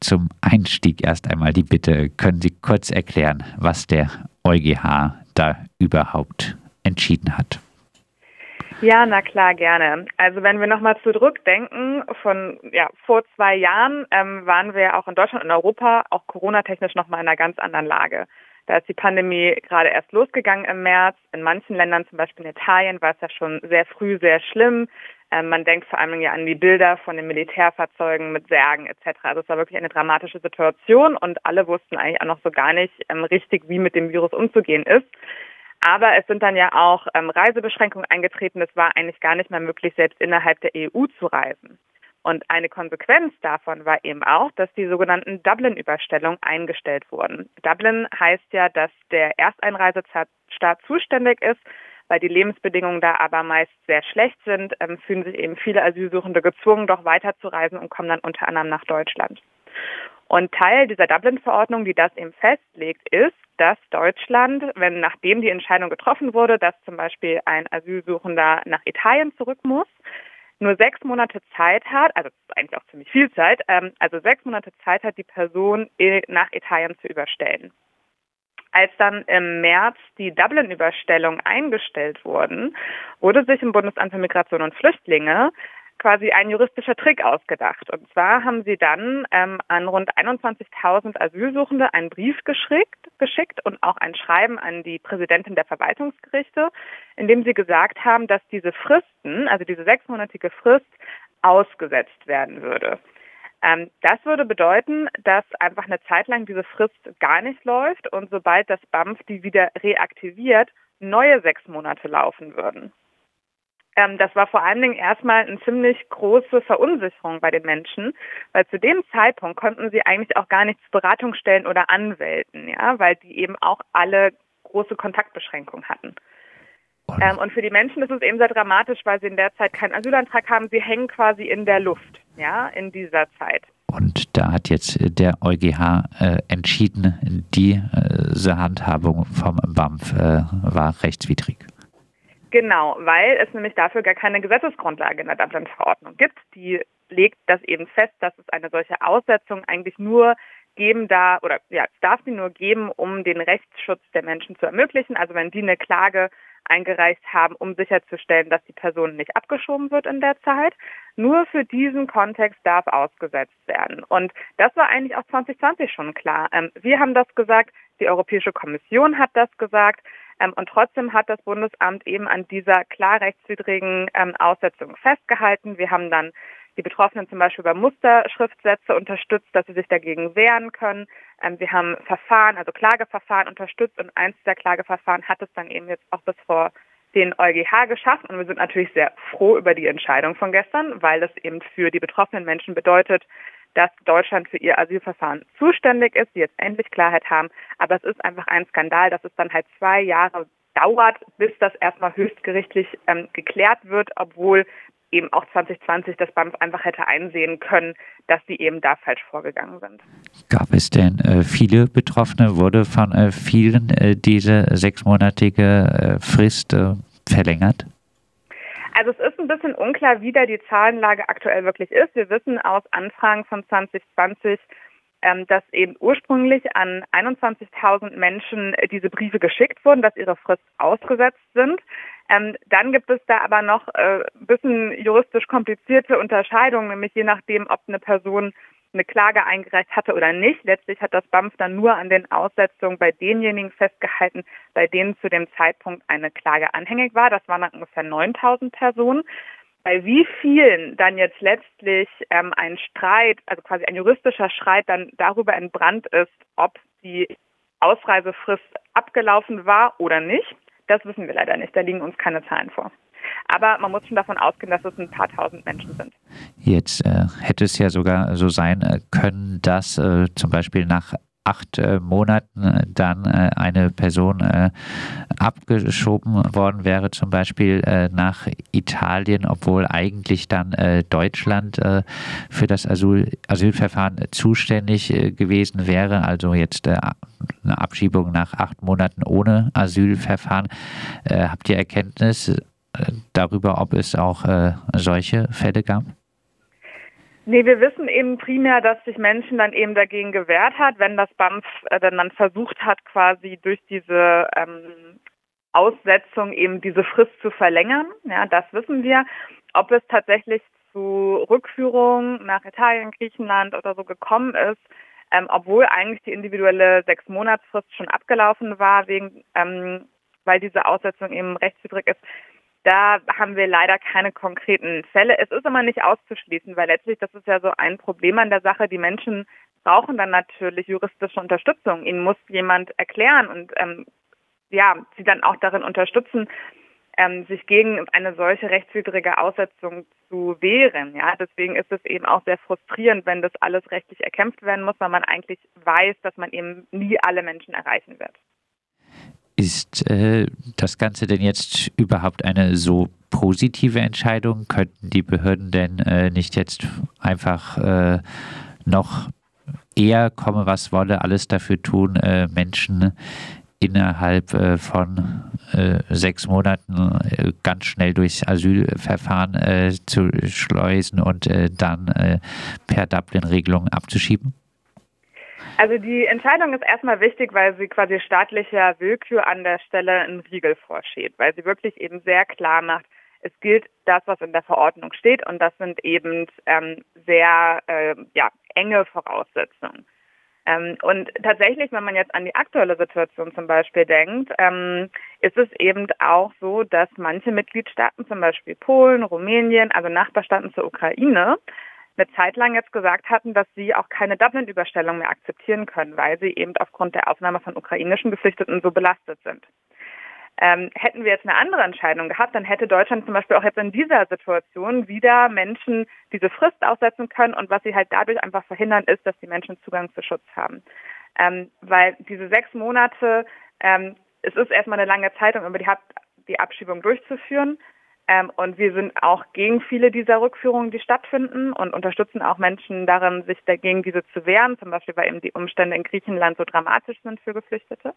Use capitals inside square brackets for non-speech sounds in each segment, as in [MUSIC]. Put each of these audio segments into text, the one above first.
zum Einstieg erst einmal die Bitte, können Sie kurz erklären, was der EuGH da überhaupt entschieden hat? Ja, na klar, gerne. Also wenn wir nochmal zurückdenken, von ja, vor zwei Jahren ähm, waren wir auch in Deutschland und Europa auch Corona-technisch nochmal in einer ganz anderen Lage. Da ist die Pandemie gerade erst losgegangen im März. In manchen Ländern, zum Beispiel in Italien, war es ja schon sehr früh sehr schlimm. Ähm, man denkt vor allem ja an die Bilder von den Militärfahrzeugen mit Särgen etc. Also es war wirklich eine dramatische Situation und alle wussten eigentlich auch noch so gar nicht ähm, richtig, wie mit dem Virus umzugehen ist. Aber es sind dann ja auch ähm, Reisebeschränkungen eingetreten. Es war eigentlich gar nicht mehr möglich, selbst innerhalb der EU zu reisen. Und eine Konsequenz davon war eben auch, dass die sogenannten Dublin-Überstellungen eingestellt wurden. Dublin heißt ja, dass der Ersteinreisestaat zuständig ist, weil die Lebensbedingungen da aber meist sehr schlecht sind, ähm, fühlen sich eben viele Asylsuchende gezwungen, doch weiterzureisen und kommen dann unter anderem nach Deutschland. Und Teil dieser Dublin-Verordnung, die das eben festlegt, ist, dass Deutschland, wenn nachdem die Entscheidung getroffen wurde, dass zum Beispiel ein Asylsuchender nach Italien zurück muss, nur sechs Monate Zeit hat, also eigentlich auch ziemlich viel Zeit, ähm, also sechs Monate Zeit hat, die Person nach Italien zu überstellen. Als dann im März die Dublin-Überstellung eingestellt wurden, wurde sich im Bundesamt für Migration und Flüchtlinge quasi ein juristischer Trick ausgedacht. Und zwar haben sie dann ähm, an rund 21.000 Asylsuchende einen Brief geschickt, geschickt und auch ein Schreiben an die Präsidentin der Verwaltungsgerichte, in dem sie gesagt haben, dass diese Fristen, also diese sechsmonatige Frist, ausgesetzt werden würde. Ähm, das würde bedeuten, dass einfach eine Zeit lang diese Frist gar nicht läuft und sobald das BAMF die wieder reaktiviert, neue sechs Monate laufen würden. Ähm, das war vor allen Dingen erstmal eine ziemlich große Verunsicherung bei den Menschen, weil zu dem Zeitpunkt konnten sie eigentlich auch gar nichts Beratungsstellen oder Anwälten, ja, weil die eben auch alle große Kontaktbeschränkungen hatten. Ähm, und für die Menschen ist es eben sehr dramatisch, weil sie in der Zeit keinen Asylantrag haben. Sie hängen quasi in der Luft, ja, in dieser Zeit. Und da hat jetzt der EuGH äh, entschieden, diese Handhabung vom BAMF äh, war rechtswidrig. Genau, weil es nämlich dafür gar keine Gesetzesgrundlage in der Dublin-Verordnung gibt. Die legt das eben fest, dass es eine solche Aussetzung eigentlich nur geben darf, oder ja, es darf sie nur geben, um den Rechtsschutz der Menschen zu ermöglichen. Also wenn die eine Klage eingereicht haben, um sicherzustellen, dass die Person nicht abgeschoben wird in der Zeit. Nur für diesen Kontext darf ausgesetzt werden. Und das war eigentlich auch 2020 schon klar. Ähm, wir haben das gesagt, die Europäische Kommission hat das gesagt. Ähm, und trotzdem hat das Bundesamt eben an dieser klar rechtswidrigen ähm, Aussetzung festgehalten. Wir haben dann die Betroffenen zum Beispiel über Musterschriftsätze unterstützt, dass sie sich dagegen wehren können. Ähm, wir haben Verfahren, also Klageverfahren unterstützt und eins dieser Klageverfahren hat es dann eben jetzt auch bis vor den EuGH geschafft und wir sind natürlich sehr froh über die Entscheidung von gestern, weil das eben für die betroffenen Menschen bedeutet, dass Deutschland für ihr Asylverfahren zuständig ist, die jetzt endlich Klarheit haben. Aber es ist einfach ein Skandal, dass es dann halt zwei Jahre dauert, bis das erstmal höchstgerichtlich ähm, geklärt wird, obwohl eben auch 2020 das BAMF einfach hätte einsehen können, dass sie eben da falsch vorgegangen sind. Gab es denn äh, viele Betroffene? Wurde von äh, vielen äh, diese sechsmonatige äh, Frist äh, verlängert? Also es ist ein bisschen unklar, wie da die Zahlenlage aktuell wirklich ist. Wir wissen aus Anfragen von 2020, ähm, dass eben ursprünglich an 21.000 Menschen diese Briefe geschickt wurden, dass ihre Frist ausgesetzt sind. Ähm, dann gibt es da aber noch äh, ein bisschen juristisch komplizierte Unterscheidungen, nämlich je nachdem, ob eine Person eine Klage eingereicht hatte oder nicht. Letztlich hat das BAMF dann nur an den Aussetzungen bei denjenigen festgehalten, bei denen zu dem Zeitpunkt eine Klage anhängig war. Das waren dann ungefähr 9000 Personen. Bei wie vielen dann jetzt letztlich ähm, ein Streit, also quasi ein juristischer Streit dann darüber entbrannt ist, ob die Ausreisefrist abgelaufen war oder nicht, das wissen wir leider nicht. Da liegen uns keine Zahlen vor. Aber man muss schon davon ausgehen, dass es ein paar tausend Menschen sind. Jetzt äh, hätte es ja sogar so sein äh, können, dass äh, zum Beispiel nach acht äh, Monaten äh, dann äh, eine Person äh, abgeschoben worden wäre, zum Beispiel äh, nach Italien, obwohl eigentlich dann äh, Deutschland für das Asyl, Asylverfahren zuständig gewesen wäre. Also jetzt eine Abschiebung nach acht Monaten ohne Asylverfahren. habt ihr Erkenntnis darüber, ob es auch solche Fälle gab? Nee, wir wissen eben primär, dass sich Menschen dann eben dagegen gewehrt hat, wenn das BAMF äh, dann versucht hat, quasi durch diese ähm, Aussetzung eben diese Frist zu verlängern. Ja, das wissen wir. Ob es tatsächlich zu Rückführung nach Italien, Griechenland oder so gekommen ist, ähm, obwohl eigentlich die individuelle Sechs-Monatsfrist schon abgelaufen war, wegen, ähm, weil diese Aussetzung eben rechtswidrig ist, da haben wir leider keine konkreten Fälle. Es ist aber nicht auszuschließen, weil letztlich, das ist ja so ein Problem an der Sache, die Menschen brauchen dann natürlich juristische Unterstützung. Ihnen muss jemand erklären und ähm, ja, sie dann auch darin unterstützen, ähm, sich gegen eine solche rechtswidrige Aussetzung zu wehren. Ja, deswegen ist es eben auch sehr frustrierend, wenn das alles rechtlich erkämpft werden muss, weil man eigentlich weiß, dass man eben nie alle Menschen erreichen wird. Ist äh, das Ganze denn jetzt überhaupt eine so positive Entscheidung? Könnten die Behörden denn äh, nicht jetzt einfach äh, noch eher komme, was wolle, alles dafür tun, äh, Menschen innerhalb äh, von äh, sechs Monaten ganz schnell durchs Asylverfahren zu schleusen und dann per Dublin-Regelung abzuschieben? Also die Entscheidung ist erstmal wichtig, weil sie quasi staatlicher Willkür an der Stelle einen Riegel vorschiebt, weil sie wirklich eben sehr klar macht, es gilt das, was in der Verordnung steht und das sind eben ähm, sehr ja, enge Voraussetzungen. Ähm, und tatsächlich, wenn man jetzt an die aktuelle Situation zum Beispiel denkt, ähm, ist es eben auch so, dass manche Mitgliedstaaten, zum Beispiel Polen, Rumänien, also Nachbarstaaten zur Ukraine, eine Zeit lang jetzt gesagt hatten, dass sie auch keine Dublin-Überstellung mehr akzeptieren können, weil sie eben aufgrund der Aufnahme von ukrainischen Geflüchteten so belastet sind. Ähm, hätten wir jetzt eine andere Entscheidung gehabt, dann hätte Deutschland zum Beispiel auch jetzt in dieser Situation wieder Menschen diese Frist aussetzen können und was sie halt dadurch einfach verhindern ist, dass die Menschen Zugang zu Schutz haben. Ähm, weil diese sechs Monate, ähm, es ist erstmal eine lange Zeit, um über die, die Abschiebung durchzuführen. Ähm, und wir sind auch gegen viele dieser Rückführungen, die stattfinden und unterstützen auch Menschen darin, sich dagegen diese zu wehren, zum Beispiel weil eben die Umstände in Griechenland so dramatisch sind für Geflüchtete.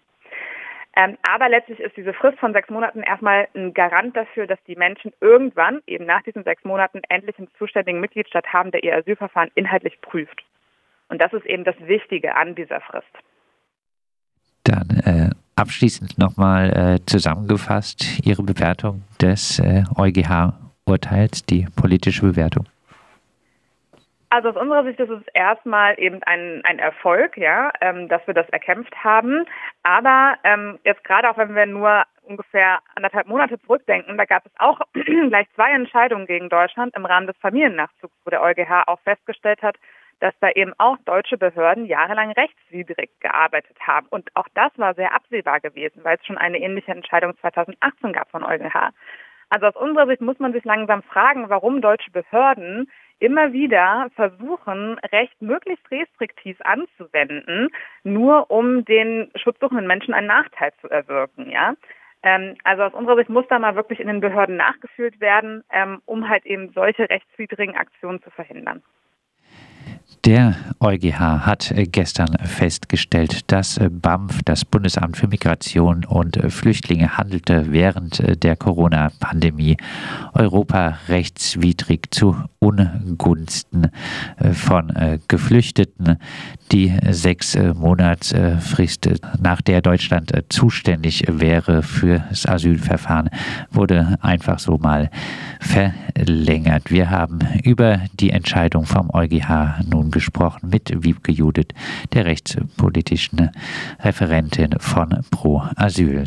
Ähm, aber letztlich ist diese Frist von sechs Monaten erstmal ein Garant dafür, dass die Menschen irgendwann, eben nach diesen sechs Monaten, endlich einen zuständigen Mitgliedstaat haben, der ihr Asylverfahren inhaltlich prüft. Und das ist eben das Wichtige an dieser Frist. Dann äh, abschließend nochmal äh, zusammengefasst Ihre Bewertung des äh, EuGH-Urteils, die politische Bewertung. Also aus unserer Sicht ist es erstmal eben ein, ein Erfolg, ja, ähm, dass wir das erkämpft haben. Aber ähm, jetzt gerade auch wenn wir nur ungefähr anderthalb Monate zurückdenken, da gab es auch [CLEARS THROAT] gleich zwei Entscheidungen gegen Deutschland im Rahmen des Familiennachzugs, wo der EuGH auch festgestellt hat, dass da eben auch deutsche Behörden jahrelang rechtswidrig gearbeitet haben. Und auch das war sehr absehbar gewesen, weil es schon eine ähnliche Entscheidung 2018 gab von EuGH. Also aus unserer Sicht muss man sich langsam fragen, warum deutsche Behörden immer wieder versuchen, Recht möglichst restriktiv anzuwenden, nur um den schutzsuchenden Menschen einen Nachteil zu erwirken, ja. Ähm, also aus unserer Sicht muss da mal wirklich in den Behörden nachgeführt werden, ähm, um halt eben solche rechtswidrigen Aktionen zu verhindern. Der EuGH hat gestern festgestellt, dass BAMF, das Bundesamt für Migration und Flüchtlinge, handelte während der Corona-Pandemie Europa rechtswidrig zu Ungunsten von Geflüchteten. Die sechs Monatsfrist, nach der Deutschland zuständig wäre für das Asylverfahren, wurde einfach so mal verlängert. Wir haben über die Entscheidung vom EuGH nun gesprochen mit Wiebke Judith, der rechtspolitischen Referentin von Pro Asyl.